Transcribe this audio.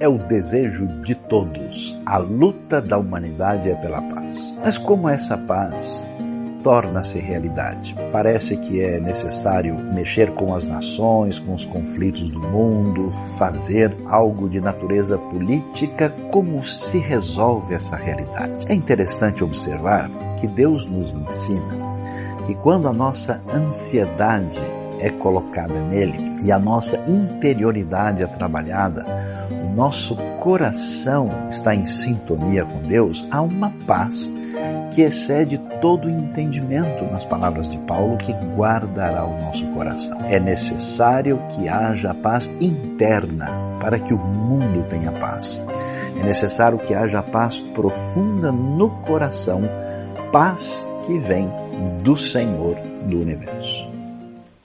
é o desejo de todos. A luta da humanidade é pela paz. Mas como essa paz torna-se realidade. Parece que é necessário mexer com as nações, com os conflitos do mundo, fazer algo de natureza política. Como se resolve essa realidade? É interessante observar que Deus nos ensina que quando a nossa ansiedade é colocada nele e a nossa interioridade é trabalhada, nosso coração está em sintonia com Deus, há uma paz que excede todo entendimento, nas palavras de Paulo, que guardará o nosso coração. É necessário que haja paz interna para que o mundo tenha paz. É necessário que haja paz profunda no coração, paz que vem do Senhor do universo.